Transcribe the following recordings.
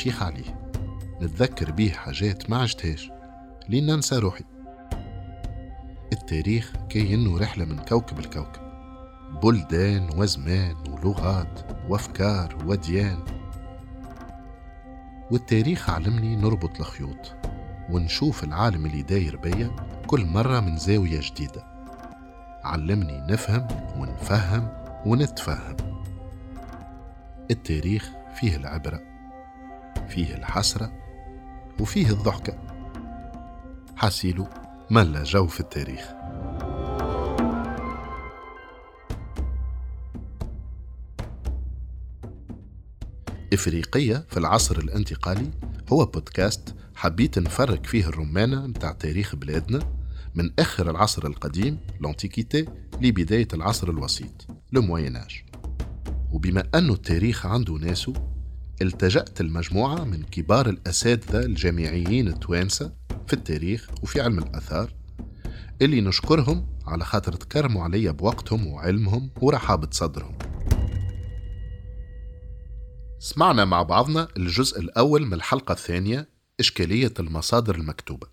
نشيخ عليه نتذكر بيه حاجات ما عشتهاش لين ننسى روحي. التاريخ كأنه رحلة من كوكب لكوكب. بلدان وزمان ولغات وأفكار وديان. والتاريخ علمني نربط الخيوط ونشوف العالم اللي داير بيا كل مرة من زاوية جديدة. علمني نفهم ونفهم ونتفهم. التاريخ فيه العبرة فيه الحسرة وفيه الضحكة حاسيلو ملا جو في التاريخ. إفريقية في العصر الانتقالي هو بودكاست حبيت نفرق فيه الرمانة متاع تاريخ بلادنا من آخر العصر القديم لانتيكيتي لبداية العصر الوسيط لمويناج. وبما أنه التاريخ عنده ناسه التجأت المجموعة من كبار الأساتذة الجامعيين التوانسة في التاريخ وفي علم الآثار اللي نشكرهم على خاطر تكرموا عليا بوقتهم وعلمهم ورحابة صدرهم. سمعنا مع بعضنا الجزء الأول من الحلقة الثانية إشكالية المصادر المكتوبة.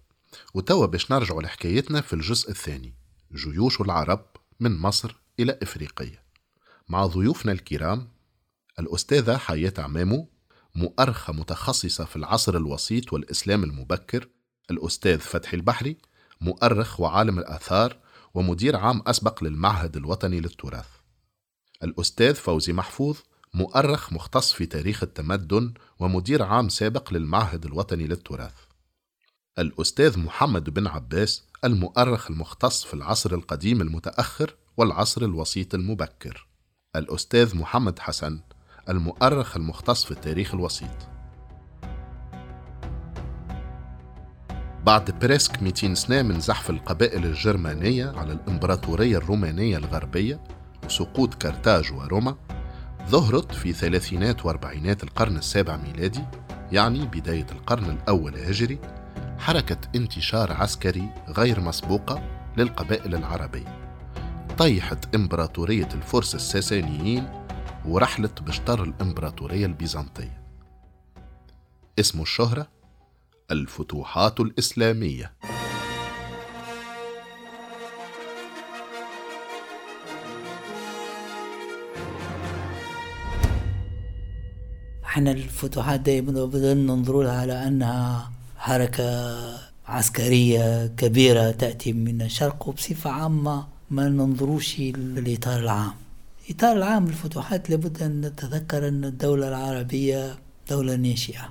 وتوا باش نرجعوا لحكايتنا في الجزء الثاني جيوش العرب من مصر إلى إفريقية مع ضيوفنا الكرام الأستاذة حياة عمامو مؤرخة متخصصة في العصر الوسيط والإسلام المبكر الأستاذ فتحي البحري مؤرخ وعالم الآثار ومدير عام أسبق للمعهد الوطني للتراث. الأستاذ فوزي محفوظ مؤرخ مختص في تاريخ التمدن ومدير عام سابق للمعهد الوطني للتراث. الأستاذ محمد بن عباس المؤرخ المختص في العصر القديم المتأخر والعصر الوسيط المبكر. الأستاذ محمد حسن المؤرخ المختص في التاريخ الوسيط. بعد بريسك 200 سنة من زحف القبائل الجرمانية على الإمبراطورية الرومانية الغربية وسقوط كرتاج وروما ظهرت في ثلاثينات وأربعينات القرن السابع ميلادي يعني بداية القرن الأول هجري حركة انتشار عسكري غير مسبوقة للقبائل العربية. طيحت إمبراطورية الفرس الساسانيين ورحلت بشطر الإمبراطورية البيزنطية. اسم الشهرة الفتوحات الإسلامية. إحنا الفتوحات دائما بدنا ننظر لها على أنها حركة عسكرية كبيرة تأتي من الشرق وبصفة عامة ما ننظروش للإطار العام. الإطار العام للفتوحات لابد أن نتذكر أن الدولة العربية دولة ناشئة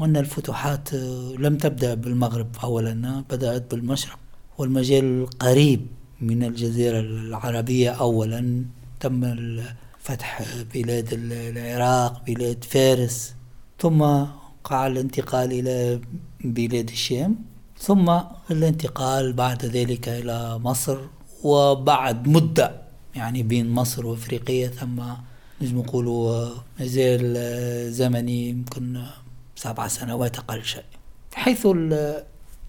وأن الفتوحات لم تبدأ بالمغرب أولا بدأت بالمشرق. والمجال القريب من الجزيرة العربية أولا تم فتح بلاد العراق بلاد فارس ثم وقع الانتقال إلى بلاد الشام ثم الانتقال بعد ذلك إلى مصر وبعد مدة يعني بين مصر وأفريقيا ثم نجم نقولوا مازال زمني يمكن سبع سنوات أقل شيء. حيث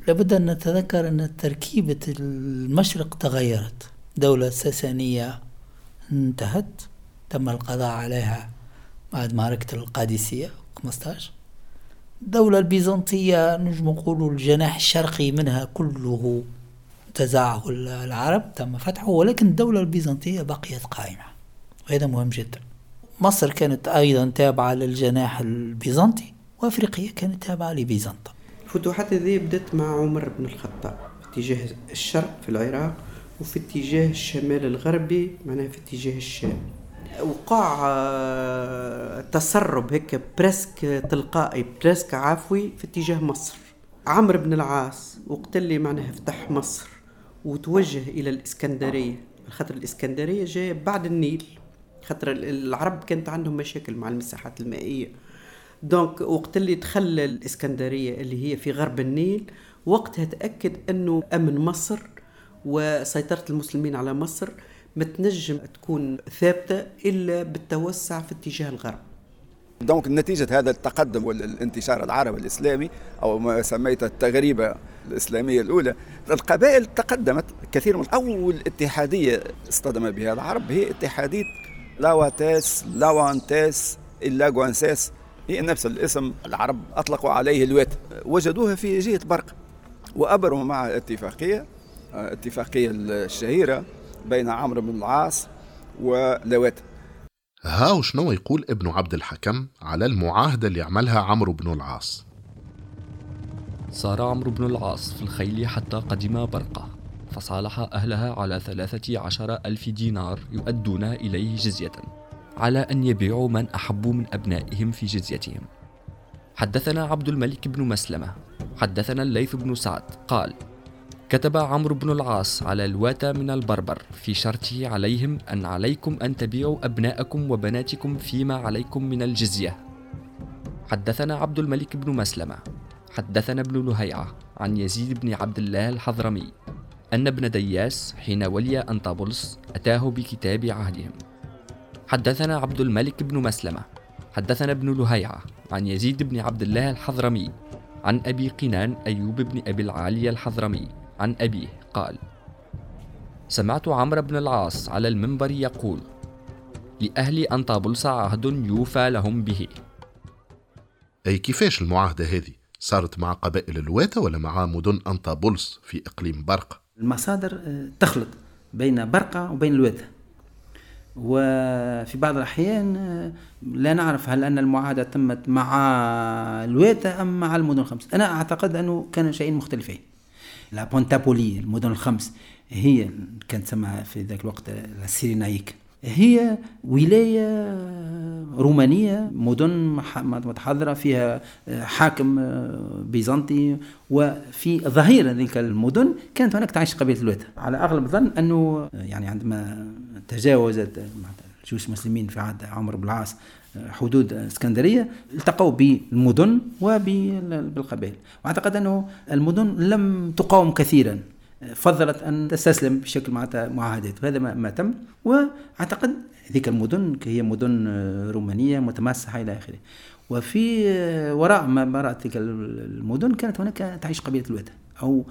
لابد أن نتذكر أن تركيبة المشرق تغيرت. دولة الساسانية انتهت تم القضاء عليها بعد معركة القادسية. 15 الدولة البيزنطية نجم نقولوا الجناح الشرقي منها كله تزعه العرب تم فتحه ولكن الدولة البيزنطية بقيت قائمة وهذا مهم جدا. مصر كانت أيضا تابعة للجناح البيزنطي وأفريقيا كانت تابعة لبيزنطة. الفتوحات هذه بدأت مع عمر بن الخطاب في اتجاه الشرق في العراق وفي اتجاه الشمال الغربي معناها في اتجاه الشام. وقع آه، تسرب هيك presque تلقائي presque عفوي في اتجاه مصر. عمرو بن العاص وقت اللي معناها فتح مصر. وتوجه إلى الإسكندرية. خاطر الإسكندرية جاية بعد النيل. خاطر العرب كانت عندهم مشاكل مع المساحات المائية. donc وقت اللي تخلى الإسكندرية اللي هي في غرب النيل وقتها تأكد أنه أمن مصر وسيطرة المسلمين على مصر ما تنجم تكون ثابتة إلا بالتوسع في اتجاه الغرب. donc نتيجة هذا التقدم والانتشار العربي الإسلامي أو ما سميت التغريبة الإسلامية الأولى القبائل تقدمت كثير من أول اتحادية اصطدم بها العرب. هي اتحادية لاواتيس لاوانتيس اللاغوانسيس هي نفس الاسم العرب أطلقوا عليه الوات وجدوها في جهة برق وأبرموا مع اتفاقية اتفاقية الشهيرة بين عمرو بن العاص ولوات ها وشنو يقول ابن عبد الحكم على المعاهدة اللي عملها عمرو بن العاص. صار عمرو بن العاص في الخيل حتى قدم برقة فصالح أهلها على ثلاثة عشر ألف دينار يؤدون إليه جزية على أن يبيعوا من أحبوا من أبنائهم في جزيتهم. حدثنا عبد الملك بن مسلمة حدثنا الليث بن سعد قال كتب عمرو بن العاص على الواتى من البربر في شرطه عليهم أن عليكم أن تبيعوا أبناءكم وبناتكم فيما عليكم من الجزية. حدثنا عبد الملك بن مسلمة. حدثنا ابن لهيعة عن يزيد بن عبد الله الحضرمي أن ابن دياس حين ولي أنطابلس أتاه بكتاب عهدهم. حدثنا عبد الملك بن مسلمة. حدثنا ابن لهيعة عن يزيد بن عبد الله الحضرمي عن أبي قنان أيوب بن أبي العالية الحضرمي عن أبيه قال سمعت عمرو بن العاص على المنبر يقول لأهل أنطابلس عهد يوفى لهم به. أي كيفاش المعاهدة هذه؟ صارت مع قبائل الواتة ولا مع مدن أنطابلس في إقليم برقة؟ المصادر آه، تخلط بين برقة وبين الواتة. وفي بعض الأحيان آه، لا نعرف هل أن المعاهدة تمت مع الواتة أم مع المدن الخمس. أنا أعتقد أنه كان شيئين مختلفين. لا بونتابولي المدن الخمس هي كانت تسمى في ذاك الوقت السيرينايك هي ولاية رومانية مدن متحضرة فيها حاكم بيزنطي وفي ظهير تلك المدن كانت هناك تعيش قبيلة الوتا على أغلب الظن أنه يعني عندما تجاوزت الجيوش المسلمين في عهد عمرو بن العاص حدود اسكندرية التقوا بالمدن وبالقبائل وأعتقد أنه المدن لم تقاوم كثيرا. فضلت أن تستسلم بشكل معناتها معاهدات وهذا ما تم. وأعتقد ذيك المدن هي مدن رومانية متماسحة إلى آخره. وفي وراء ما وراء تلك المدن كانت هناك تعيش قبيلة الوتا أو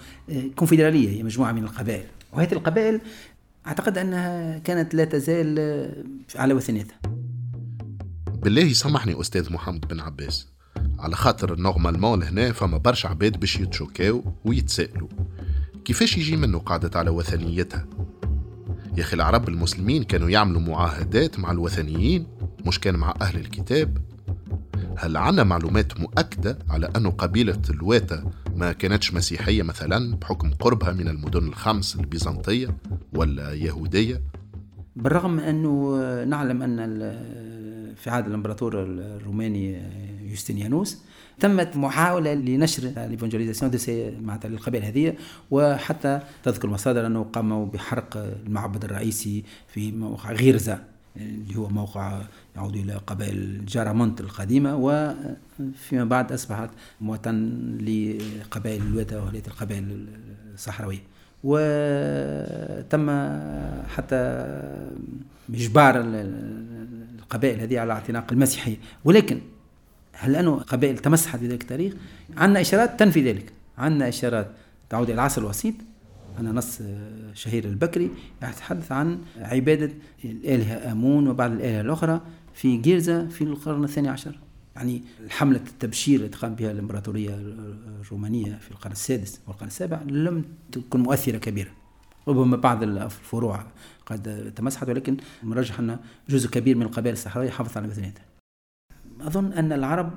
كونفدرالية هي مجموعة من القبائل. وهذه القبائل أعتقد أنها كانت لا تزال على وثنيتها. بالله يسامحني أستاذ محمد بن عباس. على خاطر نورمالمون لهنا فما برشا عباد باش يتشوكاو ويتسائلوا كيفاش يجي منه قعدت على وثنيتها؟ يا أخي العرب المسلمين كانوا يعملوا معاهدات مع الوثنيين مش كان مع أهل الكتاب. هل عنا معلومات مؤكدة على أن قبيلة الواتة ما كانتش مسيحية مثلا بحكم قربها من المدن الخمس البيزنطية ولا يهودية؟ بالرغم أنه نعلم أن في عهد الإمبراطور الروماني يوستينيانوس. تمت محاولة لنشر الإيفانجيليزاسيون معناتها للقبائل هذه وحتى تذكر المصادر أنه قاموا بحرق المعبد الرئيسي في موقع غيرزا اللي هو موقع يعود إلى قبائل جارامونت القديمة. وفيما بعد أصبحت موطن لقبائل الوتا وهي القبائل الصحراوية. وتم حتى إجبار القبائل هذه على اعتناق المسيحية. ولكن هل أنه قبائل تمسحت في ذلك التاريخ؟ عندنا إشارات تنفي ذلك. عندنا إشارات تعود إلى العصر الوسيط. أنا نص شهير البكري يتحدث عن عبادة الآلهة آمون وبعض الآلهة الأخرى في جيرزا في القرن الثاني عشر. يعني حملة التبشير التي قام بها الإمبراطورية الرومانية في القرن السادس والقرن السابع لم تكن مؤثرة كبيرة. ربما بعض الفروع قد تمسحت ولكن مرجح أن جزء كبير من القبائل الصحراوية حافظت على وثنيتها أظن أن العرب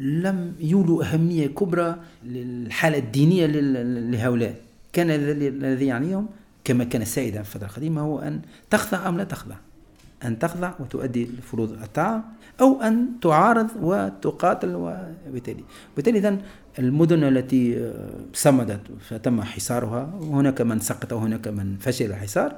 لم يولوا أهمية كبرى للحالة الدينية لهؤلاء. كان الذي يعنيهم كما كان سائدا في الفترة القديمة هو أن تخضع أم لا تخضع. أن تخضع وتؤدي فروض الطاعة أو أن تعارض وتقاتل وبالتالي. بالتالي إذن المدن التي صمدت فتم حصارها وهناك من سقط وهناك من فشل الحصار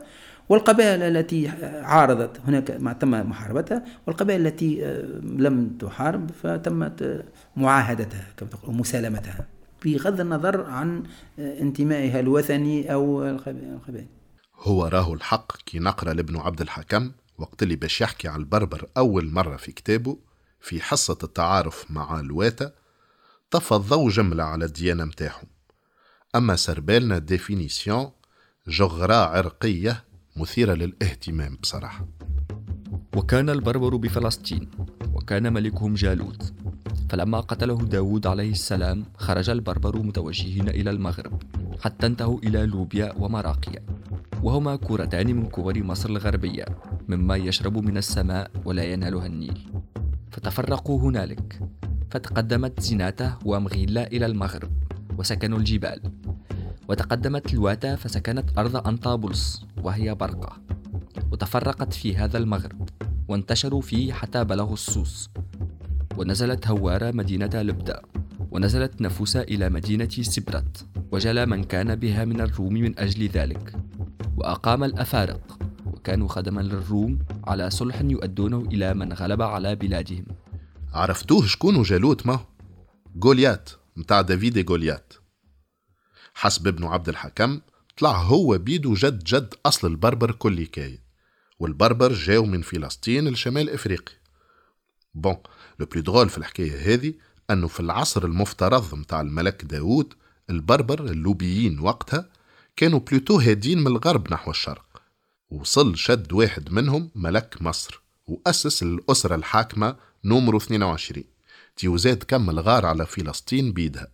والقبائل التي عارضت هناك ما تم محاربتها والقبائل التي لم تحارب فتمت معاهدتها كما تقول مسالمتها بغض النظر عن انتمائها الوثني أو القبائل. هو راهو الحق كي نقرأ لابن عبد الحكم وقت اللي باش يحكي على البربر أول مرة في كتابه في حصة التعارف مع لواتة طفى الضوء جملة على الديانة متاعهم. أما سربالنا définition جغرة عرقية مثيرة للاهتمام بصراحة. وكان البربر بفلسطين وكان ملكهم جالوت. فلما قتله داود عليه السلام خرج البربر متوجهين إلى المغرب حتى انتهوا إلى لوبيا ومراقيا. وهما كورتان من كور مصر الغربية. مما يشرب من السماء ولا ينالها النيل. فتفرقوا هنالك. فتقدمت زيناته ومغيلة إلى المغرب وسكنوا الجبال. وتقدمت الواتا فسكنت أرض أنطابلس وهي برقة. وتفرقت في هذا المغرب وانتشروا فيه حتى بلغوا السوس. ونزلت هوارة مدينة لبدا. ونزلت نفوسة إلى مدينة سبرت. وجلى من كان بها من الروم من أجل ذلك. وأقام الأفارق. وكانوا خدما للروم على صلح يؤدونه إلى من غلب على بلادهم. عرفتوه شكون جالوت؟ ما جوليات متاع دافيد جوليات حسب ابن عبد الحكم طلع هو بيدو جد جد أصل البربر كل كاية والبربر جاو من فلسطين لشمال إفريقيا. bon le plus drôle في الحكاية هذه أنه في العصر المفترض متاع الملك داوود البربر اللوبيين وقتها كانوا plutôt هادين من الغرب نحو الشرق. وصل شد واحد منهم ملك مصر وأسس الأسرة الحاكمة نومرو 22 تي وزاد كمل غار على فلسطين بيدها.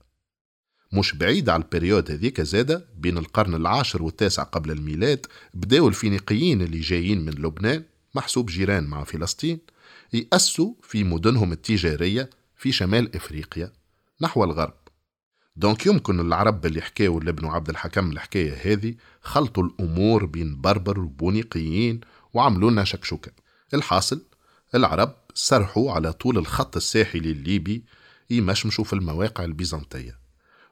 مش بعيد على ال période هذيك زادة بين القرن العاشر والتاسع قبل الميلاد بداوا الفينيقيين اللي جايين من لبنان محسوب جيران مع فلسطين يأسسوا في مدنهم التجارية في شمال إفريقيا نحو الغرب. donc يمكن العرب اللي حكاوا لابن عبد الحكم الحكاية هذه خلطوا الأمور بين بربر وبونيقيين وعملوا لنا شكشوكة. الحاصل العرب سرحوا على طول الخط الساحلي الليبي يمشمشوا في المواقع البيزنطية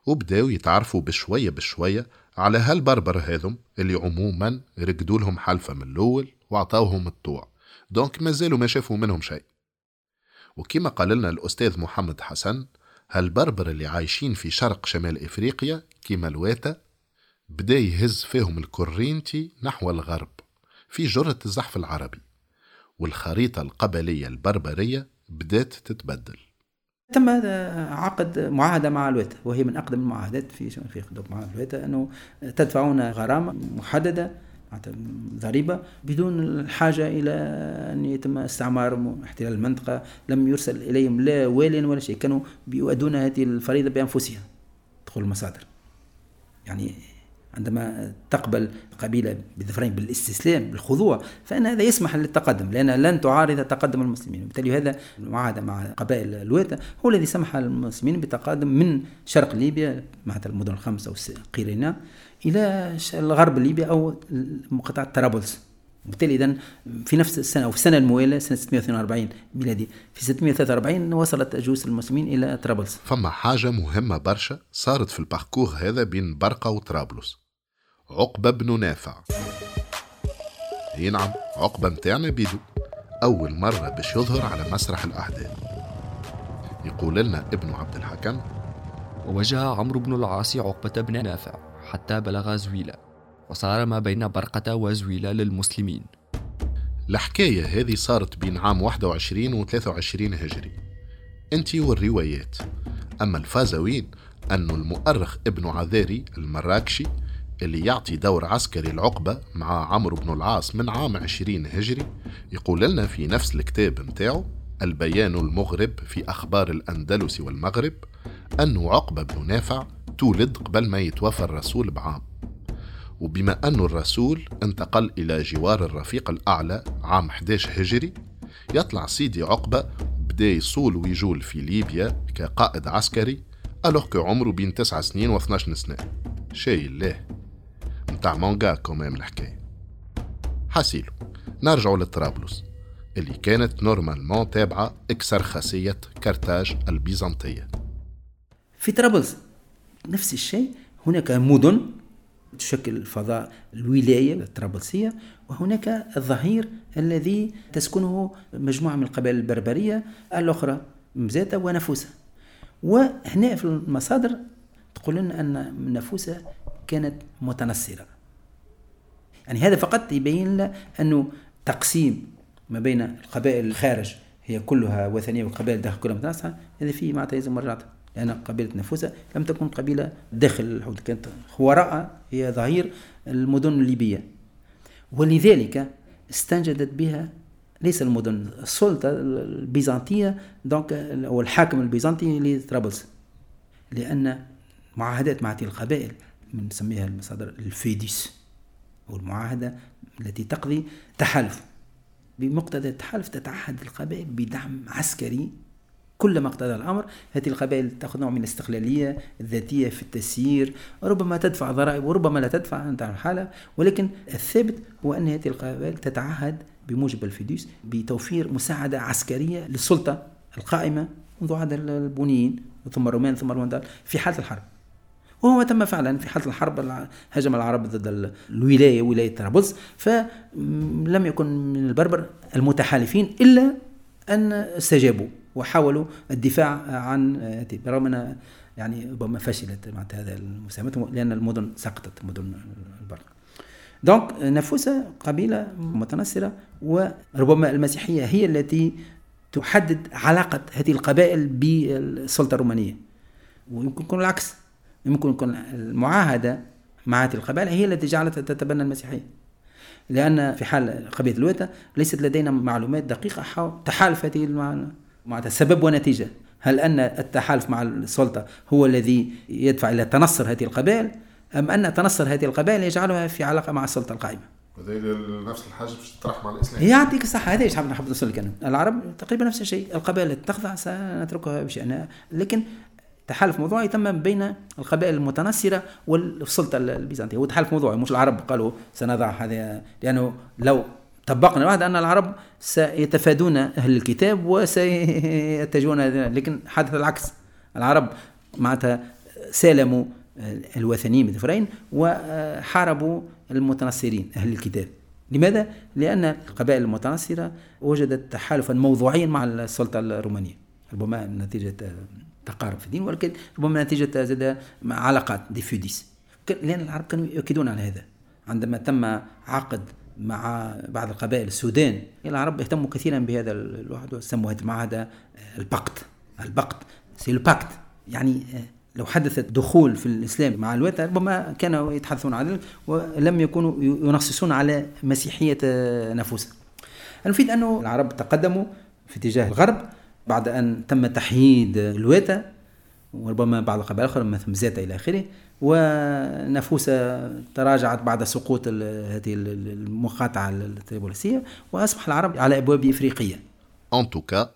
وبداوا يتعرفوا بشوية بشوية على هالبربر هذم اللي عموما رقدوا لهم حلفة من الأول وعطاوهم الطوع. دونك مازالوا ما شافوا منهم شيء. وكما قال لنا الأستاذ محمد حسن هالبربر اللي عايشين في شرق شمال إفريقيا كيما الواتا بدا يهز فيهم الكورينتي نحو الغرب في جرة الزحف العربي والخريطة القبلية البربرية بدأت تتبدل. تم عقد معاهدة مع لواتة وهي من أقدم المعاهدات في في مع لواتة أنه تدفعون غرامة محددة ضريبة بدون الحاجة إلى أن يتم استعمار احتلال المنطقة لم يرسل إليهم لا وال ولا شيء كانوا بيؤدون هذه الفريضة بأنفسهم دخول المصادر. يعني عندما تقبل قبيلة بظفرين بالاستسلام بالخضوع فإن هذا يسمح للتقدم لأن لن تعارض تقدم المسلمين. وبالتالي هذا المعاهدة مع قبائل الويتا هو الذي سمح للمسلمين بالتقدم من شرق ليبيا مع المدن الخمسة قيرينا إلى الغرب ليبيا أو مقاطعة طرابلس. وبالتالي اذا في نفس السنة أو في السنة الموالية سنه 642 ميلادي في 643 وصلت جيوش المسلمين إلى طرابلس. فما حاجة مهمة برشا صارت في الباركور هذا بين برقة وطرابلس. عقبة بن نافع. اي نعم عقبة متاعنا بيدو. أول مرة باش يظهر على مسرح الأحداث. يقول لنا ابن عبد الحكم ووجه عمرو بن العاص عقبة بن نافع حتى بلغ زويلة وصار ما بين برقة وزويلة للمسلمين. الحكاية هذه صارت بين عام 21 و 23 هجري. انتي والروايات. أما الفازوين أن المؤرخ ابن عذاري المراكشي اللي يعطي دور عسكري العقبة مع عمرو بن العاص من عام 20 هجري يقول لنا في نفس الكتاب متاعه البيان المغرب في أخبار الأندلس والمغرب أن عقبة بن نافع تولد قبل ما يتوفى الرسول بعام. وبما أن الرسول انتقل إلى جوار الرفيق الأعلى عام 11 هجري يطلع سيدي عقبة بدأ يصول ويجول في ليبيا كقائد عسكري alors عمره بين 9 سنين و12 سنة. شاي الله متاع مونجا quand même الحكاية حاسيلو نرجعوا لطرابلس اللي كانت normalement تابعة إكسرخسية كرتاج البيزنطية. في طرابلس نفس الشيء هناك مدن تشكل فضاء الولاية الطرابلسية وهناك الظهير الذي تسكنه مجموعة من القبائل البربرية الأخرى مزاتة ونفوسة. وهنا في المصادر تقول لنا أن نفوسة كانت متنصرة يعني هذا فقط يبين لنا أنه تقسيم ما بين القبائل الخارج هي كلها وثنية والقبائل داخل كلها متنصرة هذا فيه معناتها يلزم مراجعته لأن قبيلة نفوسة لم تكن قبيلة داخل الحدود كانت وراء هي ظهير المدن الليبية. ولذلك استنجدت بها ليس المدن السلطة البيزنطية دونك هو الحاكم البيزنطي لطرابلس لأن معاهدات مع هذه القبائل نسميها المصادر الفيديس. والمعاهدة التي تقضي تحالف. بمقتضى التحالف تتعهد القبائل بدعم عسكري كلما اقتضى الأمر. هذه القبائل تأخذ نوع من الاستقلالية الذاتية في التسيير ربما تدفع ضرائب وربما لا تدفع أنت الحاله ولكن الثابت هو أن هذه القبائل تتعهد بموجب الفيدوس بتوفير مساعدة عسكرية للسلطة القائمة منذ عهد البونيين ثم الرومان ثم الرومان في حالة الحرب. وهو تم فعلا في حالة الحرب هجم العرب ضد الولاية ولاية طرابلس. فلم يكن من البربر المتحالفين إلا أن استجابوا وحاولوا الدفاع عن برغم أن يعني ربما فشلت مع هذا المساهمات لأن المدن سقطت مدن البرق. دونك نفوسة قبيلة متنصرة وربما المسيحية هي التي تحدد علاقة هذه القبائل بالسلطة الرومانية. ويمكن يكون العكس. يمكن يكون المعاهدة مع هذه القبائل هي التي جعلتها تتبنى المسيحية. لأن في حال قبيلة الويتا ليست لدينا معلومات دقيقة حول تحالف هذه مع سبب ونتيجة. هل أن التحالف مع السلطة هو الذي يدفع إلى تنصر هذه القبائل؟ أم أن تنصر هذه القبائل يجعلها في علاقة مع السلطة القائمة؟ نفس الحاجة باش تطرح مع الإسلام. يعطيك الصحة هذا إيش نحب نوصل لك أنا العرب تقريبا نفس الشيء. القبائل تخضع سنتركها بشأنها. لكن تحالف موضوعي تم بين القبائل المتنصرة والسلطة البيزنطية. هو تحالف موضوعي مش العرب قالوا سنضع هذا لأنه لو طبقنا الوعد أن العرب سيتفادون أهل الكتاب وسيتجهون لكن حدث العكس. العرب معناتها سالموا الوثنيين بالدفرين وحاربوا المتنصرين أهل الكتاب. لماذا؟ لأن القبائل المتنصرة وجدت تحالفا موضوعيا مع السلطة الرومانية. ربما نتيجة تقارب في الدين ولكن ربما نتيجة زاد علاقات ديفوديس لأن العرب كانوا يؤكدون على هذا. عندما تم عقد مع بعض القبائل السودان العرب اهتموا كثيرا بهذا الواحد وسموا هذا المعاهدة البقت. البقت. c'est le pacte يعني لو حدث دخول في الإسلام مع الوقت ربما كانوا يتحدثون عن ذلك ولم يكونوا ينصصون على مسيحية نفوسهم. المفيد انه العرب تقدموا في اتجاه الغرب. بعد أن تم تحييد الواتا وربما بعض القبائل الأخرى مثل مزاتا إلى آخره ونفوسة تراجعت بعد سقوط هذه المقاطعة الطرابلسية وأصبح العرب على أبواب إفريقية. أن توكا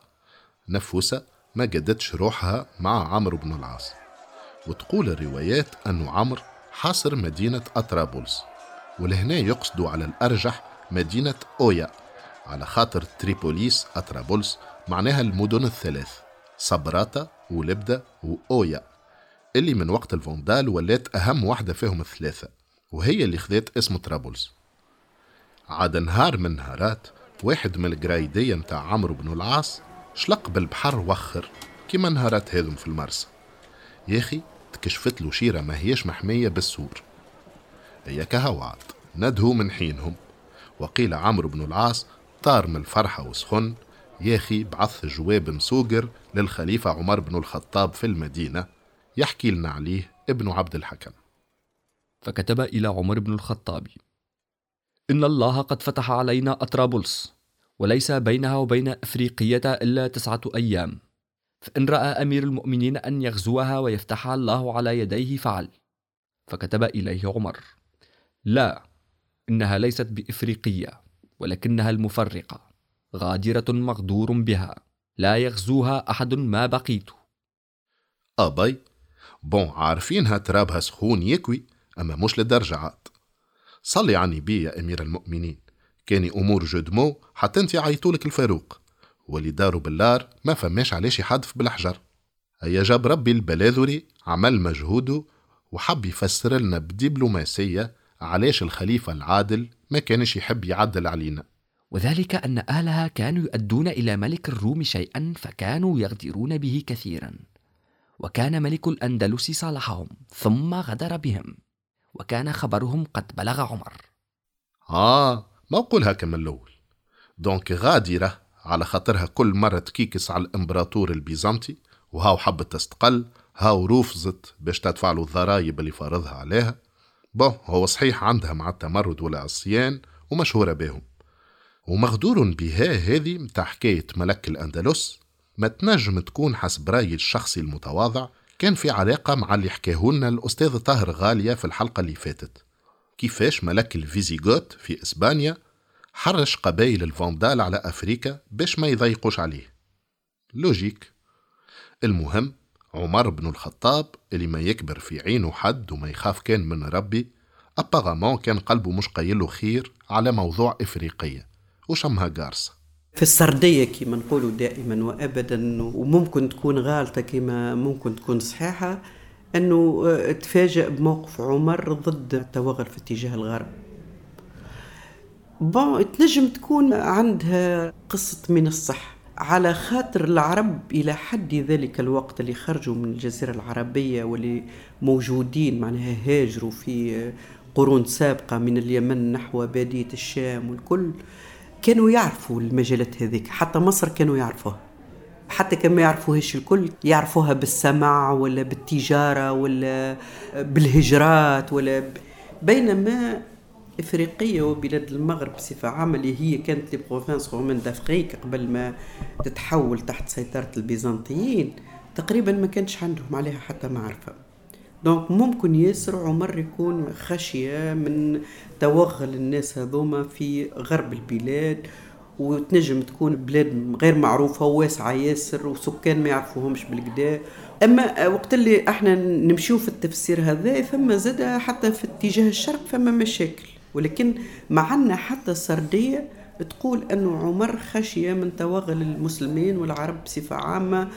نفوسة ما قدتش روحها مع عمرو بن العاص. وتقول الروايات أنه عمرو حاصر مدينة أطرابلس ولهنا يقصدوا على الأرجح مدينة أويا على خاطر تريبوليس أطرابلس معناها المدن الثلاث صبراتا ولبدة وأويا اللي من وقت الفوندال ولات أهم واحدة فيهم الثلاثة وهي اللي خذت اسم طرابلس. عاد نهار من نهارات واحد من القرايدية متاع عمرو بن العاص شلق بالبحر وخر كيما نهارات هذم في المرسى. يا أخي تكشفت له شيرة ما هيش محمية بالسور. هي كهوعد ندهوا من حينهم. وقيل عمرو بن العاص طار من الفرحة وسخن ياخي بعث جواب مسوقر للخليفة عمر بن الخطاب في المدينة يحكي لنا عليه ابن عبد الحكم. فكتب إلى عمر بن الخطاب إن الله قد فتح علينا أطرابلس وليس بينها وبين أفريقية إلا تسعة أيام فإن رأى أمير المؤمنين أن يغزوها ويفتحها الله على يديه فعل. فكتب إليه عمر لا إنها ليست بإفريقية ولكنها المفرقة. غادرة مغدور بها. لا يغزوها أحد ما بقيت. أبي بون عارفينها ترابها سخون يكوي أما مش للدرجة عاد صلي عني بي يا أمير المؤمنين. كاني أمور جدمو حتى أنت عيطولك الفاروق. واللي داروا باللار ما فماش علاش يحدف بالحجر. هيا جاب ربي البلاذري عمل مجهوده وحب يفسر لنا بدبلوماسية علاش الخليفة العادل ما كانش يحب يعدل علينا. وذلك أن أهلها كانوا يؤدون إلى ملك الروم شيئا فكانوا يغدرون به كثيرا. وكان ملك الأندلس صالحهم ثم غدر بهم. وكان خبرهم قد بلغ عمر. آه ما أقولها كما الأول. donc غادرة على خاطرها كل مرة تكيكس على الإمبراطور البيزنطي وهاو حبت تستقل هاو رفضت باش تدفع له الضرايب اللي فرضها عليها. bon هو صحيح عندها مع التمرد والعصيان ومشهورة بهم. ومغدور بها هذه متاع حكاية ملك الأندلس ما تنجم تكون حسب رأيي الشخصي المتواضع كان في علاقة مع اللي حكاه لنا الأستاذ طاهر غالية في الحلقة اللي فاتت. كيفاش ملك الفيزيغوت في إسبانيا حرش قبائل الفاندال على أفريكا باش ما يضيقوش عليه؟ logique. المهم عمر بن الخطاب اللي ما يكبر في عينه حد وما يخاف كان من ربي apparemment كان قلبه مش قايله خير على موضوع إفريقية وشمها قارصة. في السردية كما نقولوا دائما وأبدا وممكن تكون غالطة كما ممكن تكون صحيحة أنه آه، تفاجأ بموقف عمر ضد التوغل في اتجاه الغرب. بون تنجم تكون عندها قصة من الصح. على خاطر العرب إلى حد ذلك الوقت اللي خرجوا من الجزيرة العربية واللي موجودين معناها هاجروا في قرون سابقة من اليمن نحو بادية الشام والكل. كانوا يعرفوا المجالات هذيك. حتى مصر كانوا يعرفوها. حتى كان ما يعرفوهاش الكل يعرفوها بالسمع ولا بالتجارة ولا بالهجرات ولا. بينما افريقيا وبلاد المغرب بصفة عامة اللي هي كانت les provinces romaines d'Afrique قبل ما تتحول تحت سيطرة البيزنطيين تقريبا ما كانش عندهم عليها حتى معرفه donc ممكن ياسر عمر يكون خشية من توغل الناس هذوما في غرب البلاد وتنجم تكون بلاد غير معروفة وواسعه ياسر وسكان ما يعرفوهمش بالكدا أما وقت اللي إحنا نمشيو في التفسير هذا فما زاد حتى في اتجاه الشرق فما مشاكل. ولكن معنا حتى السردية تقول أنه عمر خشية من توغل المسلمين والعرب بصفة عامة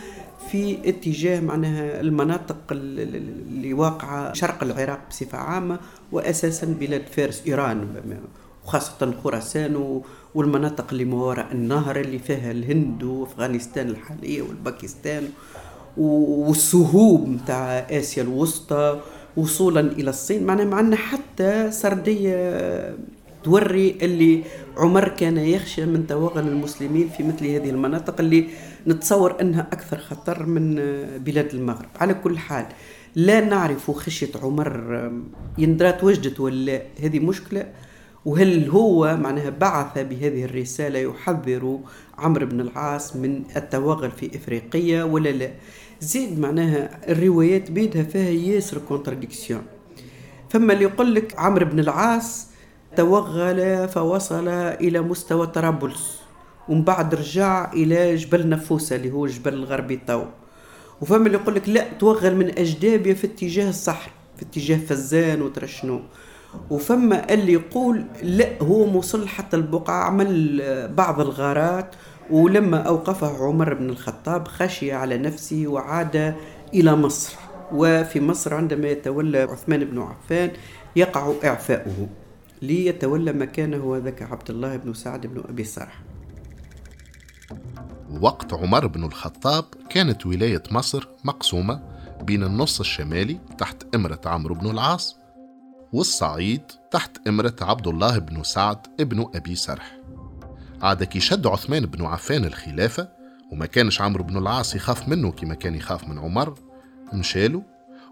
في اتجاه معناها المناطق اللي واقعة شرق العراق بصفة عامة وأساسا بلاد فارس إيران وخاصة خراسان والمناطق اللي ما وراء النهر اللي فيها الهند وأفغانستان الحالية والباكستان والسهوب متاع آسيا الوسطى وصولا إلى الصين. معنا معنا حتى سردية توري اللي عمر كان يخشى من توغل المسلمين في مثل هذه المناطق اللي نتصور أنها أكثر خطر من بلاد المغرب. على كل حال لا نعرف خشية عمر هل ندرات وجدت ولا هذه مشكلة وهل هو معناها بعث بهذه الرسالة يحذر عمرو بن العاص من التوغل في إفريقيا ولا لا؟ زيد معناها الروايات بيدها فيها ياسر contradictions فما اللي يقول لك عمرو بن العاص توغل فوصل إلى مستوى طرابلس ومن بعد رجع إلى جبل نفوسه اللي هو الجبل الغربي تو وفما اللي يقول لك لا توغل من اجدابيا في اتجاه الصحراء في اتجاه فزان وترشنو. وفما اللي يقول لا هو موصل حتى البقعة عمل بعض الغارات. ولما أوقفه عمر بن الخطاب خشي على نفسه وعاد إلى مصر. وفي مصر عندما يتولى عثمان بن عفان يقع إعفاؤه. ليتولى مكانه ذاك عبد الله بن سعد بن أبي سرح. وقت عمر بن الخطاب كانت ولاية مصر مقسومة بين النص الشمالي تحت إمرة عمرو بن العاص والصعيد تحت إمرة عبد الله بن سعد ابن أبي سرح. عاد كي شد عثمان بن عفان الخلافة وما كانش عمرو بن العاص يخاف منه كما كان يخاف من عمر مشالوا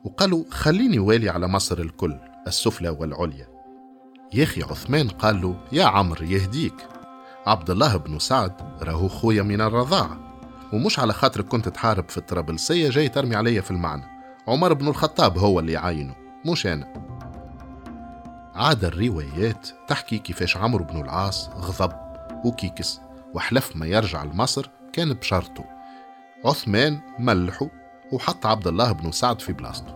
وقالوا خليني والي على مصر الكل السفلى والعليا. يا أخي عثمان قال له يا عمرو يهديك. عبد الله بن سعد راهو خويا من الرضاعة ومش على خاطرك كنت تحارب في الطرابلسية جاي ترمي عليا في المعنى. عمر بن الخطاب هو اللي عاينه مش أنا. عاد الروايات تحكي كيفاش عمرو بن العاص غضب وكيكس وحلف ما يرجع لمصر كان بشرطه. عثمان ملحه وحط عبد الله بن سعد في بلاصته.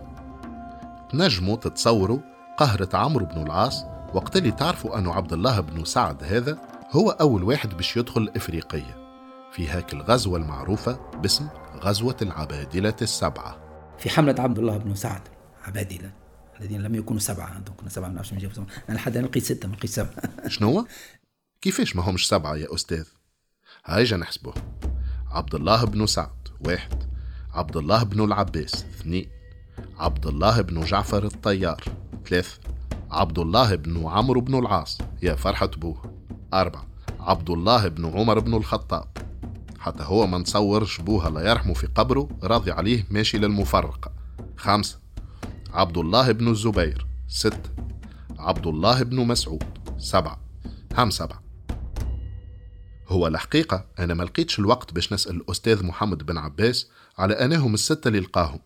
نجموا تتصوروا قهرة عمرو بن العاص وقت اللي تعرفوا أنه عبد الله بن سعد هذا هو أول واحد باش يدخل إفريقية. في هاك الغزوة المعروفة باسم غزوة العبادلة السبعة. في حملة عبد الله بن سعد عبادلة. الذين لم يكونوا سبعة كنا سبعة من عشرة من أنا لحد الآن لقيت ستة ما لقيت سبعة. شنو؟ كيفاش ما همش سبعة يا أستاذ؟ هايجا نحسبه. عبد الله بن سعد واحد. عبد الله بن العباس اثنين. عبد الله بن جعفر الطيار ثلاثة عبد الله بن عمرو بن العاص. يا فرحة بوه أربعة. عبد الله بن عمر بن الخطاب. حتى هو ما نصورش بوها الله يرحمه في قبره راضي عليه ماشي للمفرقة خمسة. عبد الله بن الزبير. ستة. عبد الله بن مسعود. سبعة. هم سبعة. هو الحقيقة أنا ما لقيتش الوقت باش نسأل الأستاذ محمد بن عباس على أنهم الستة اللي لقاهم.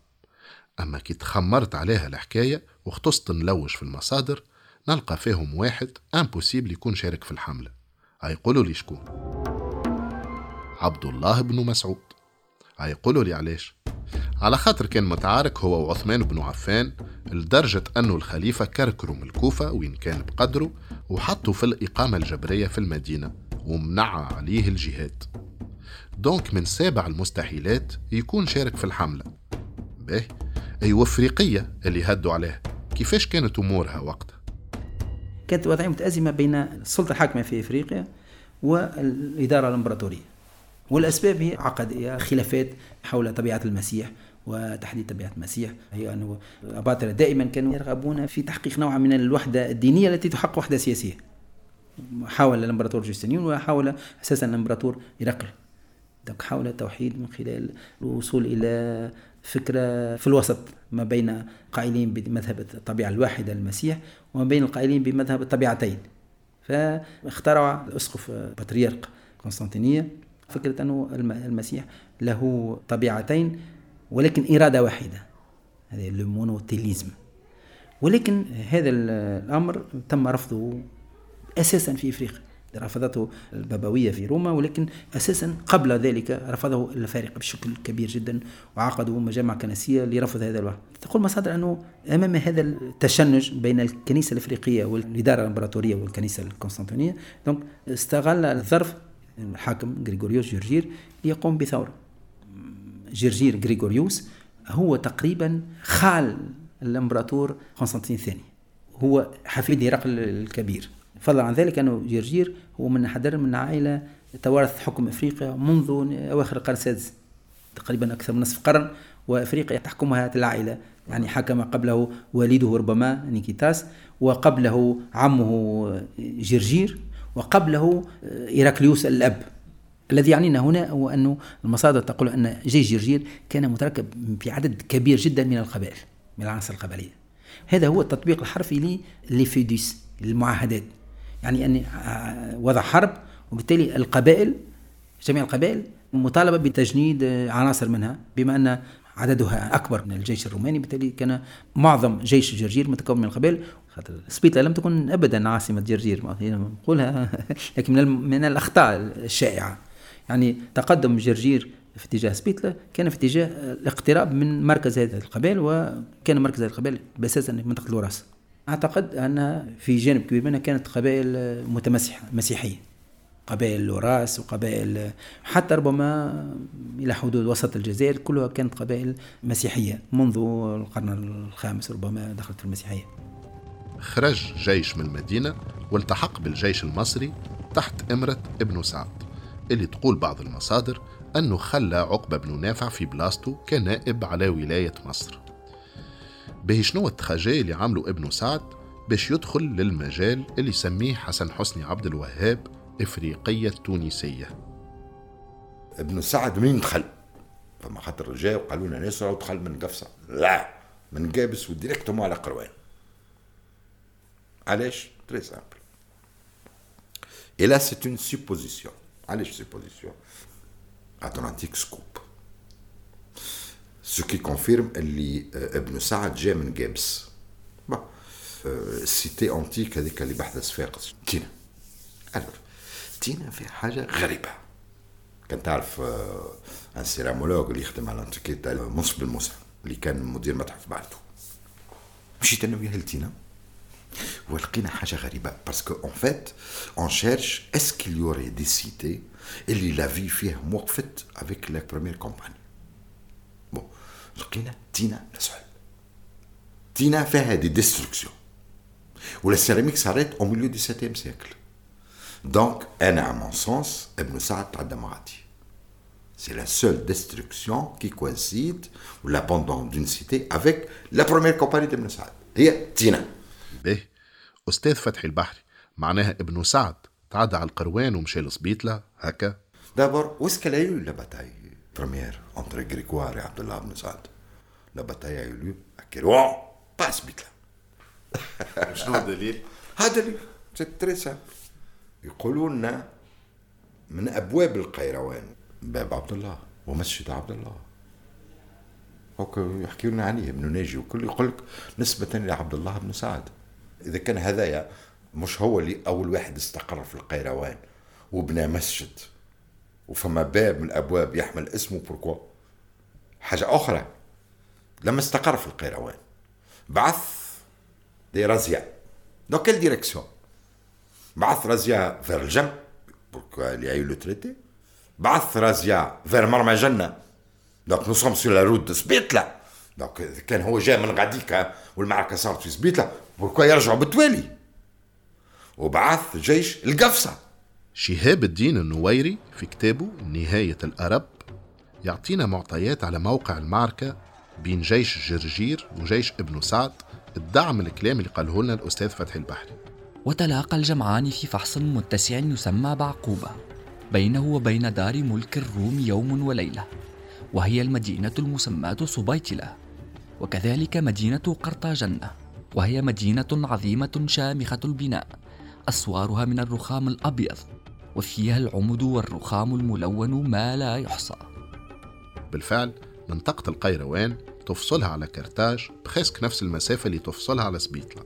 أما كي تخمرت عليها الحكاية واختصت نلوش في المصادر نلقى فيهم واحد impossible يكون شارك في الحملة. هيقولوا لي شكون؟ عبد الله بن مسعود. هيقولوا لي علاش على خاطر كان متعارك هو وعثمان بن عفان لدرجة أنه الخليفة كركروا من الكوفة وين كان بقدره وحطوا في الإقامة الجبرية في المدينة ومنع عليه الجهاد. دونك من سابع المستحيلات يكون شارك في الحملة. به أيوة أفريقية اللي هدوا عليه كيفاش كانت أمورها وقتها؟ كانت وضعية متأزمة بين السلطة الحاكمة في إفريقيا والإدارة الإمبراطورية. والأسباب هي عقدية خلافات حول طبيعة المسيح وتحديد طبيعة المسيح. هي أنه الأباطرة دائما كانوا يرغبون في تحقيق نوع من الوحدة الدينية التي تحقق وحدة سياسية. حاول الإمبراطور جوستنيون وحاول أساسا الإمبراطور هرقل. حاول التوحيد من خلال الوصول إلى فكرة في الوسط ما بين قائلين بمذهب الطبيعة الواحدة المسيح وما بين القائلين بمذهب الطبيعتين. فاخترع الأسقف بطريرك قسطنطينية فكرة أنه المسيح له طبيعتين ولكن إرادة واحدة هذا ال monothélisme ولكن هذا الأمر تم رفضه أساسا في إفريقيا. رفضته البابوية في روما ولكن أساسا قبل ذلك رفضه الأفارقة بشكل كبير جدا وعقدوا مجامع كنسية لرفض هذا الوحد تقول مصادر أنه أمام هذا التشنج بين الكنيسة الإفريقية والإدارة الإمبراطورية والكنيسة القسطنطينية donc استغل الظرف الحاكم غريغوريوس جرجير ليقوم بثورة. جرجير غريغوريوس هو تقريبا خال الإمبراطور قسطنطين الثاني هو حفيد هرقل الكبير. فضلا عن ذلك أنه جرجير هو من حضر من عائلة توارث حكم إفريقيا منذ أواخر القرن السادس تقريبا أكثر من نصف قرن وإفريقيا تحكمها العائلة. يعني حكم قبله والده ربما نيكيتاس وقبله عمه جرجير وقبله إيراكليوس الأب. الذي يعنينا هنا هو أن المصادر تقول أن جيش جرجير كان متركب في عدد كبير جدا من القبائل من العناصر القبلية هذا هو التطبيق الحرفي لفيديس المعاهدات يعني أن وضع حرب وبالتالي القبائل جميع القبائل مطالبة بتجنيد عناصر منها بما أن عددها أكبر من الجيش الروماني بالتالي كان معظم جيش جرجير متكون من القبائل. خاطر سبيتلا لم تكن أبدا عاصمة جرجير نقولها لكن من, من الأخطاء الشائعة. يعني تقدم جرجير في اتجاه سبيتلا كان في اتجاه الاقتراب من مركز هذه القبائل وكان مركز هذه القبائل بأساسا منطقة الوراس أعتقد أنها في جانب كبير منها كانت قبائل متمسحة مسيحية. قبائل لوراس وقبائل حتى ربما إلى حدود وسط الجزائر كلها كانت قبائل مسيحية منذ القرن الخامس ربما دخلت المسيحية. خرج جيش من المدينة والتحق بالجيش المصري تحت إمرة ابن سعد اللي تقول بعض المصادر أنه خلى عقبة بن نافع في بلاصته كنائب على ولاية مصر. به شنو التخجي اللي عملوا ابن سعد باش يدخل للمجال اللي يسميه حسن حسني عبد الوهاب إفريقية تونسية ابن سعد مين دخل؟ فما خاطر جاء وقالوا لنا ناس دخل من قفصة. لا من قابس و directement على قروان. علاش؟ très simple Et là, une supposition. علاش supposition. اتلانتيك سكوب ce qui confirme اللي ابن سعد جاء من قابس السيتي انتيك هذيك اللي بحث صفاقس تينا الور تينا في حاجة غريبة كان تعرف ان سيرامولوج اللي يخدم على الانتيكيتا منصب الموسى اللي كان مدير متحف بعده مشيت أنا وياه لتينا ولقينا حاجة غريبه باسكو اون فيت اون شيرش اسكو يوري دي سيتي اللي لا في فيه موقفت افيك لا بروميير كومباني بون لقينا تينا لسعود تينا فيها دي ديستركسيون ولا السيراميك صارت أو ميليو دي سيتيام سيكل دونك أنا ا مون سونس ابن سعد تعدى مغاتي C'est la seule destruction qui coïncide ou l'abandon d'une cité avec la première compagnie de Saad. هي تينا. به أستاذ فتحي البحري معناها ابن سعد تعدى على القروان ومشى لسبيتلا هكا D'abord, où est-ce qu'elle a eu la bataille? Première entre Grégoire et Abdullah ibn Saad La bataille a eu lieu à Kérouan, pas à Sbitla. شنو الدليل؟ هذا اللي c'est très simple يقولوا لنا من أبواب القيروان باب عبد الله ومسجد عبد الله هوك يحكي لنا عليه ابن ناجي وكل يقول لك نسبة لعبد الله بن سعد. إذا كان هذايا مش هو اللي أول واحد استقر في القيروان وبنى مسجد. وفما باب من الأبواب يحمل اسمه. pourquoi حاجة أخرى. لما استقر في القيروان بعث دي razzia. de quelle direction بعث razzia vers الجنب pourquoi اللي y a eu le traité بعث razzia vers مرمجنة. donc nous sommes sur la route de سبيطلة donc كان هو جاء من غاديكا والمعركة صارت في سبيطلة بوركوا يرجعوا بالتوالي وبعث جيش القفصة. شهاب الدين النويري في كتابه نهاية الأرب يعطينا معطيات على موقع المعركة بين جيش جرجير وجيش ابن سعد الدعم الكلام اللي قاله لنا الأستاذ فتحي البحري. وتلاقى الجمعان في فحص متسع يسمى بعقوبة. بينه وبين دار ملك الروم يوم وليلة وهي المدينة المسماة صبيتلة وكذلك مدينة قرطاجنة وهي مدينة عظيمة شامخة البناء أسوارها من الرخام الأبيض. وفيها العمد والرخام الملون ما لا يحصى. بالفعل منطقة القيروان تفصلها على كرتاج بخسك نفس المسافة اللي تفصلها على سبيتلا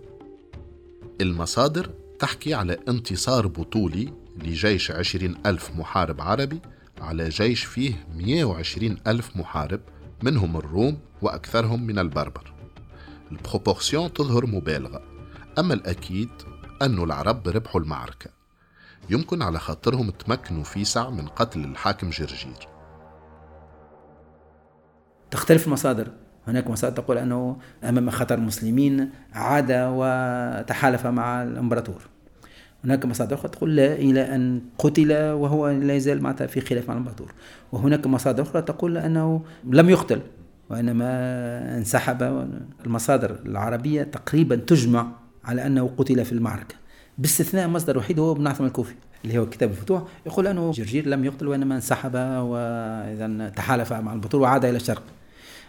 المصادر تحكي على انتصار بطولي لجيش عشرين ألف محارب عربي على جيش فيه 120 ألف محارب منهم الروم وأكثرهم من البربر. البروبورسيون تظهر مبالغة أما الأكيد أن العرب ربحوا المعركة. يمكن على خاطرهم تمكنوا في سع من قتل الحاكم جرجير. تختلف المصادر هناك مصادر تقول أنه أمام خطر المسلمين عاد وتحالف مع الإمبراطور. هناك مصادر أخرى تقول لا إلى أن قتل وهو لا يزال معناتها في خلاف مع الإمبراطور. وهناك مصادر أخرى تقول أنه لم يقتل وإنما انسحب. المصادر العربية تقريبا تجمع على أنه قتل في المعركة. باستثناء مصدر وحيد هو ابن عاصم الكوفي اللي هو كتاب الفتوح يقول أنه جرجير لم يقتل وإنما انسحب وإذا تحالف مع البطول وعاد إلى الشرق.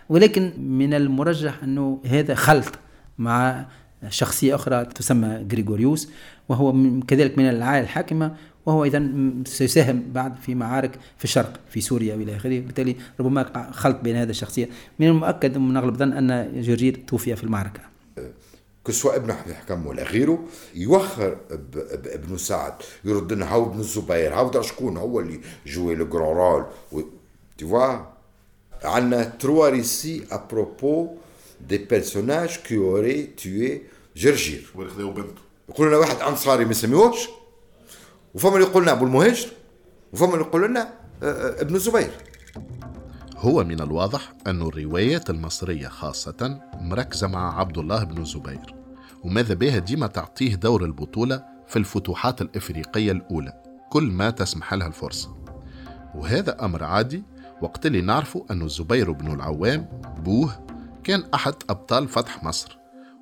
ولكن من المرجح أنه هذا خلط مع شخصية أخرى تسمى غريغوريوس وهو كذلك من العائلة الحاكمة وهو إذا سيساهم بعد في معارك في الشرق في سوريا وإلى آخره. بالتالي ربما خلط بين هذه الشخصية. من المؤكد من أغلب الظن أن جرجير توفي في المعركة. كسوة ابن الحكم ولا غيره يوخر ابن سعد يرد لنا هاو ابن الزبير هاو شكون هو اللي joué le grand rôle tu vois عندنا trois récits à propos des personnages qui auraient tué جرجير وخذوا بنته يقول لنا واحد انصاري ما سميوش وفما اللي يقول لنا ابو المهاجر وفما اللي يقول لنا ابن الزبير هو من الواضح أن الروايات المصرية خاصة مركزة مع عبد الله بن الزبير وماذا بها ديما تعطيه دور البطولة في الفتوحات الإفريقية الأولى كل ما تسمح لها الفرصة. وهذا أمر عادي وقت اللي نعرفوا أن الزبير بن العوام بوه كان أحد أبطال فتح مصر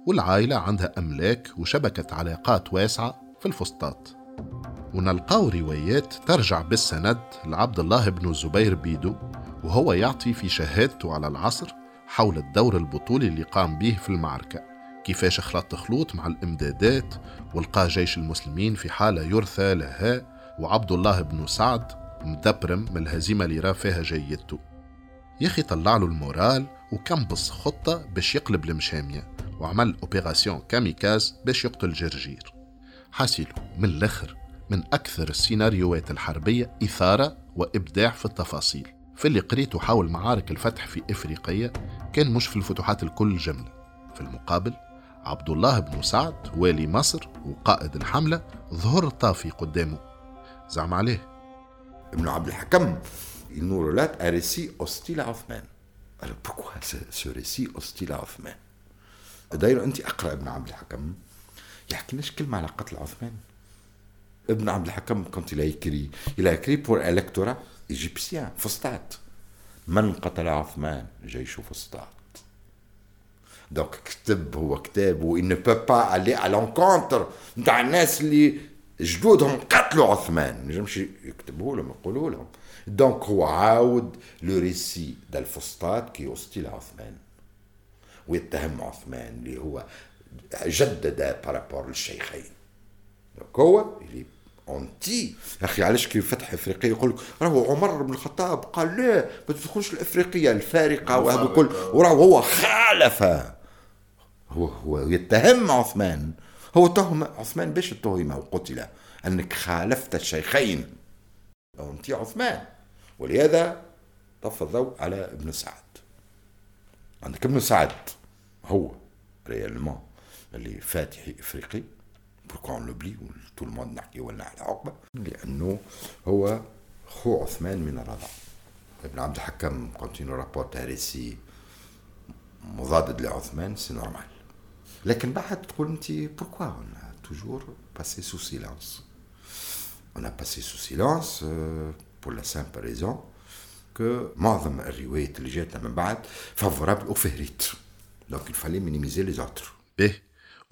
والعائلة عندها أملاك وشبكة علاقات واسعة في الفسطاط. ونلقاو روايات ترجع بالسند لعبد الله بن الزبير بيدو وهو يعطي في شهادته على العصر حول الدور البطولي اللي قام به في المعركة كيفاش خلط خلوط مع الإمدادات ولقى جيش المسلمين في حالة يرثى لها وعبد الله بن سعد مدبرم من الهزيمة اللي راه فيها جيدته. يا أخي طلع له ال moral وكمبص خطة باش يقلب المشامية وعمل opération kamikaze باش يقتل جرجير. حاسيلو من الأخر من أكثر السيناريوهات الحربية إثارة وإبداع في التفاصيل. في اللي قريته حول معارك الفتح في إفريقيا كان مش في الفتوحات الكل جمله في المقابل عبد الله بن سعد والي مصر وقائد الحملة ظهر طافي قدامه. زعم عليه. ابن عبد الحكم nous relate. Alors pourquoi ce, ce récit hostile à Othman? داير أنت أقرأ ابن عبد الحكم. يحكي لنا كلمة على قتل عثمان ابن عبد الحكم quand il a écrit il a écrit pour le lectorat égyptien فسطاط من قتل عثمان؟ جيش فسطاط donc كتب هو كتاب و ne peut pas aller à l'encontre نتاع الناس اللي جدودهم قتلوا عثمان. ما نجمش يكتبوا لهم يقولوا لهم. donc هو عاود le récit d' الفسطاط qui hostile عثمان. ويتهم عثمان اللي هو جدد par rapport للشيخين. donc هو اللي anti يا أخي علاش كي فتح إفريقيا؟ يقول لك راهو عمر بن الخطاب قال لا ما تدخلش الإفريقية المفرقة وهذا الكل وراهو هو خالفها هو هو يتهم عثمان. هو تهم عثمان باش اتهم وقتل أنك خالفت الشيخين. انت عثمان. ولهذا طفى الضوء على ابن سعد. عندك ابن سعد هو réellement اللي فاتح إفريقية. pourquoi on l'oublie tout le monde نحكيو إلا على عقبة. لأنه هو خو عثمان من الرضاعة. ابن عبد الحكم continue rapport تاريخي مضاد لعثمان c'est normal لكن بعد تقول أنت pourquoi on toujours passé sous silence on passé sous silence pour la simple raison que معظم الروايات اللي جاتنا من بعد favorables aux Fihrites donc il fallait minimiser les autres باهي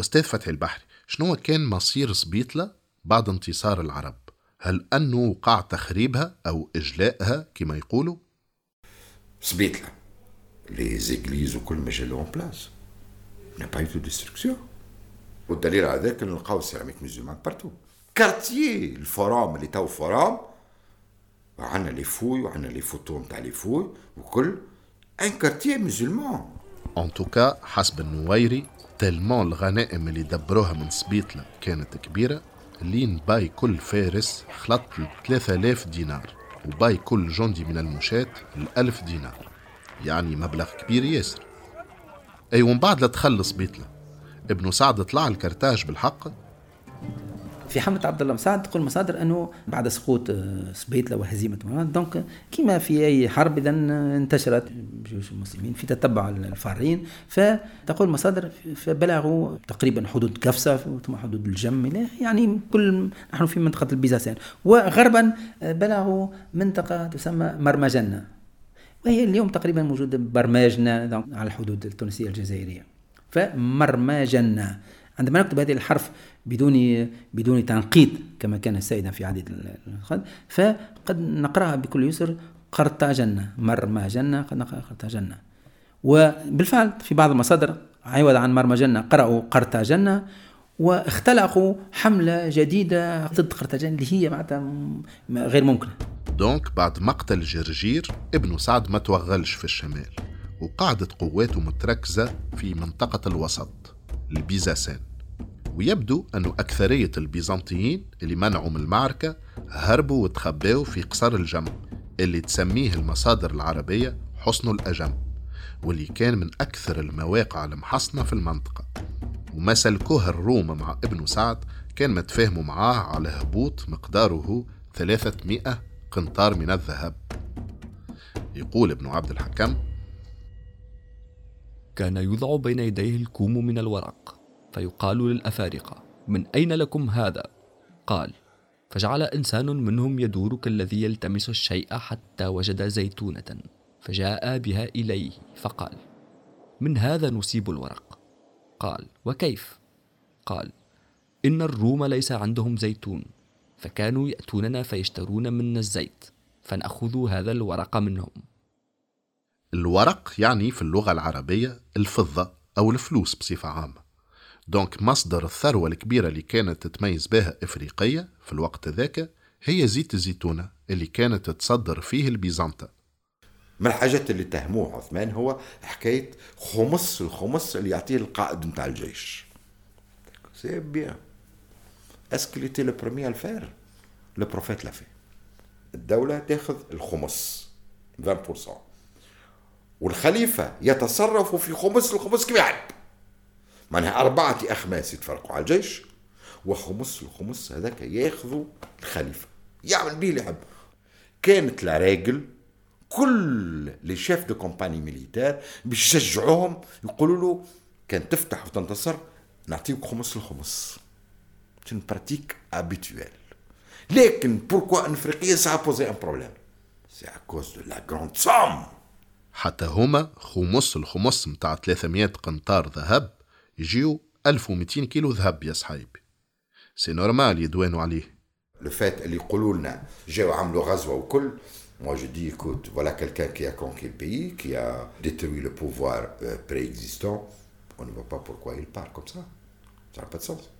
أستاذ فتحي البحري شنو كان مصير سبيطلة بعد انتصار العرب؟ هل أنه وقع تخريبها أو إجلائها كما يقولوا؟ سبيطلة لي زيغليز وكل ما جا اون بلاس n'a pas eu de destruction. والدليل على ذلك انه لقاو سيراميك ميزيومان بارتو كارتيي الفورام اللي تو فورام وعندنا لي فوي وعندنا لي فوتو نتاع لي فوي وكل. ان كارتيي مسلمان ان توكا حسب النويري تلمون الغنائم اللي دبروها من سبيطلة كانت كبيرة لين باي كل فارس خلط 3000 دينار وباي كل جندي من المشاة الألف دينار. يعني مبلغ كبير ياسر. أي ومن بعد لا تخلص بيطلة ابن سعد طلع الكرتاج بالحق. في حملة عبد الله بن سعد تقول مصادر أنه بعد سقوط آه، سبيطلة وهزيمة. donc كما في أي حرب إذا انتشرت جيوش المسلمين في تتبع الفارين. فتقول مصادر فبلغوا تقريبا حدود قفصة ثم حدود الجم يعني كل نحن في منطقة ال Byzacène وغربا آه، بلغوا منطقة تسمى مرمجنة. وهي اليوم تقريبا موجودة برماجنا على الحدود التونسية الجزائرية. فمرماجنة عندما نكتب هذه الحرف بدون بدون تنقيط كما كان سائدا في عديد النسخات فقد نقرأها بكل يسر قرطاجنة مرماجنة قد نقرأ قرطاجنة وبالفعل في بعض المصادر عوض عن مرمجنة قرأوا قرطاجنة واختلقوا حملة جديدة ضد قرطاجنة اللي هي معناتها غير ممكنة. donc بعد مقتل جرجير ابن سعد ما توغلش في الشمال وقعدت قواته متركزة في منطقة الوسط. ال Byzacène ويبدو أن أكثرية البيزنطيين اللي منعوا من المعركة هربوا وتخباوا في قصر الجم اللي تسميه المصادر العربية حصن الأجم واللي كان من أكثر المواقع المحصنة في المنطقة. وما سلكوه الروم مع ابن سعد كان متفاهموا معاه على هبوط مقداره 300 قنطار من الذهب. يقول ابن عبد الحكم كان يوضع بين يديه الكوم من الورق فيقال للأفارقة من أين لكم هذا؟ قال فجعل إنسان منهم يدور كالذي يلتمس الشيء حتى وجد زيتونة فجاء بها إليه فقال من هذا نصيب الورق قال وكيف؟ قال إن الروم ليس عندهم زيتون فكانوا يأتوننا فيشترون منا الزيت فنأخذ هذا الورق منهم الورق يعني في اللغة العربية الفضة أو الفلوس بصفة عامة. دونك مصدر الثروة الكبيرة اللي كانت تتميز بها إفريقية في الوقت ذاك هي زيت الزيتونة اللي كانت تصدر فيه البيزنطة. من الحاجات اللي تهموه عثمان هو حكاية خمس الخمس اللي يعطيه القائد نتاع الجيش. c'est bien est-ce qu'il était le premier à le faire le prophète لا في الدولة تاخذ الخمس 20% والخليفة يتصرف في خمس الخمس كما يحب معناها أربعة أخماس يتفرقوا على الجيش وخمس الخمس هذاك ياخذوا الخليفة يعمل به اللي يحب كانت règle كل les chefs de campagne militaire باش يشجعوهم يقولوا له كان تفتح وتنتصر نعطيك خمس الخمس une pratique habituelle. لكن en Afrique ça a posé un problème C'est à cause de la grande somme. حتى هما خمس الخمس متاع 300 قنطار ذهب يجيو 1200 كيلو ذهب يا صحيبي سي نورمال يدوانوا عليه لو فات اللي يقولوا لنا جاو عملوا غزوه وكل Moi, je dis, écoute, voilà quelqu'un qui a conquis le pays, qui a détruit le pouvoir euh, préexistant. On ne voit pas pourquoi il part comme ça. Ça n'a pas de sens.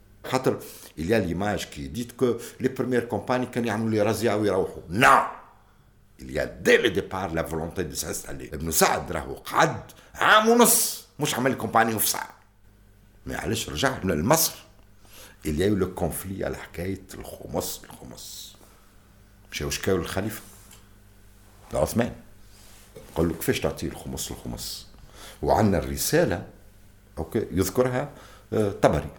il y a l'image qui dit que les premières campagnes كانوا يعملوا لي رزيعة ويروحوا non il y a dès le départ la volonté de s'installer. ابن سعد راهو قعد عام ونص مش عمل كومباني في ساعة ما علاش رجع لمصر il y a eu le conflit على حكاية الخمس الخمس مشاو شكاو للخليفة عثمان قال له كيفاش تعطيه الخمس الخمس وعندنا الرسالة OK يذكرها طبري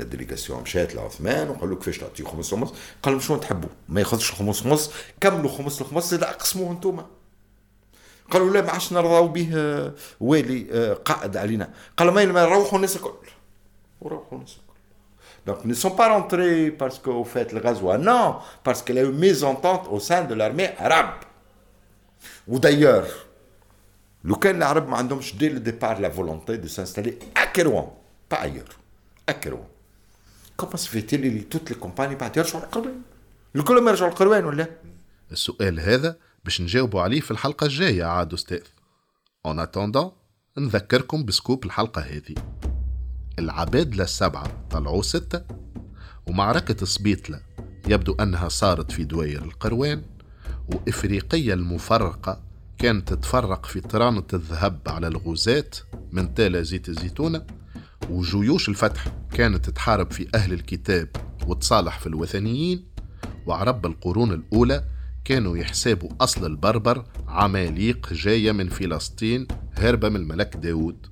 la délégation مشات لعثمان وقال له كيفاش تعطيه خمس الخمس قال لهم شنو تحبوا ما ياخذش خمس خمس كملوا خمس الخمس اذا اقسموه أنتم قالوا لا ما عادش نرضاو به آه، والي آه، قائد علينا قال ما نروحوا الناس الكل وروحوا الناس الكل Donc, ils ne sont pas rentrés parce qu'au fait le غزوة, non, parce qu'il y a eu mésentente au sein de l'armée arabe. Ou d'ailleurs, لو كان العرب ما عندهمش dès le départ la volonté de s'installer à Kérouan, pas ailleurs, à Kérouan. Se fait-il اللي toutes les compagnies بعد يرجعوا للقروان؟ الكل ما يرجعوا للقروان ولا؟ السؤال هذا باش نجاوبوا عليه في الحلقة الجاية عاد أستاذ en attendant نذكركم ب scoop الحلقة هذه العبادلة السبعة طلعوا ستة ومعركة سبيتلة يبدو أنها صارت في دوير القروان وإفريقية المفرقة كانت تتفرق في طرانة الذهب على الغزاة متاع زيت الزيتونة وجيوش الفتح كانت تحارب في أهل الكتاب وتصالح في الوثنيين وعرب القرون الأولى كانوا يحسابوا أصل البربر عماليق جاية من فلسطين هربة من الملك داود.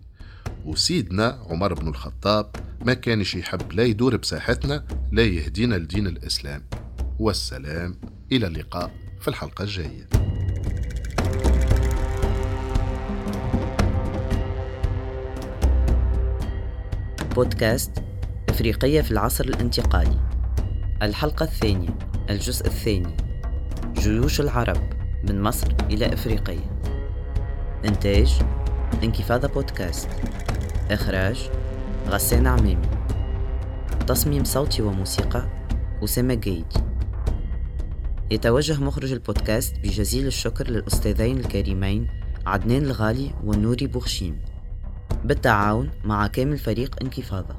وسيدنا عمر بن الخطاب ما كانش يحب لا يدور بساحتنا لا يهدينا لدين الإسلام. والسلام إلى اللقاء في الحلقة الجاية. بودكاست إفريقية في العصر الانتقالي. الحلقة الثانية الجزء الثاني. جيوش العرب من مصر إلى إفريقيا. إنتاج انكفاضة بودكاست. إخراج غسان عمامي. تصميم صوتي وموسيقى أسامة جيد. يتوجه مخرج البودكاست بجزيل الشكر للأستاذين الكريمين عدنان الغالي والنوري بوخشيم. بالتعاون مع كامل فريق انكفاضة